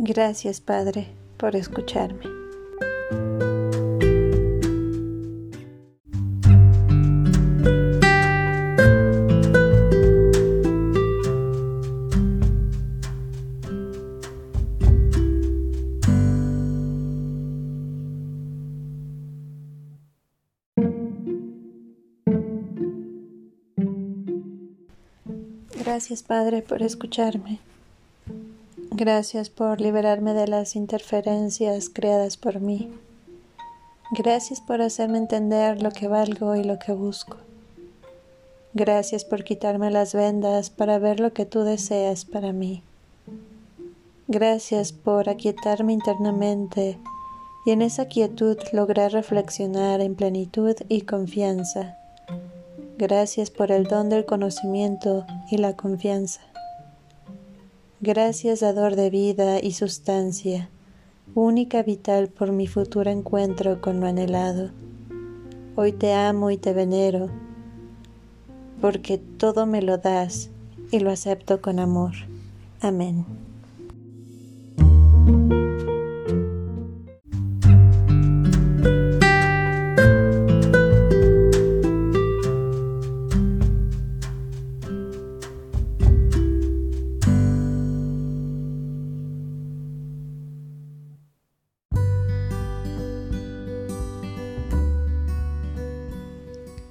Gracias, Padre, por escucharme. Gracias, Padre, por escucharme. Gracias por liberarme de las interferencias creadas por mí. Gracias por hacerme entender lo que valgo y lo que busco. Gracias por quitarme las vendas para ver lo que tú deseas para mí. Gracias por aquietarme internamente y en esa quietud lograr reflexionar en plenitud y confianza. Gracias por el don del conocimiento y la confianza. Gracias, dador de vida y sustancia, única vital por mi futuro encuentro con lo anhelado. Hoy te amo y te venero, porque todo me lo das y lo acepto con amor. Amén.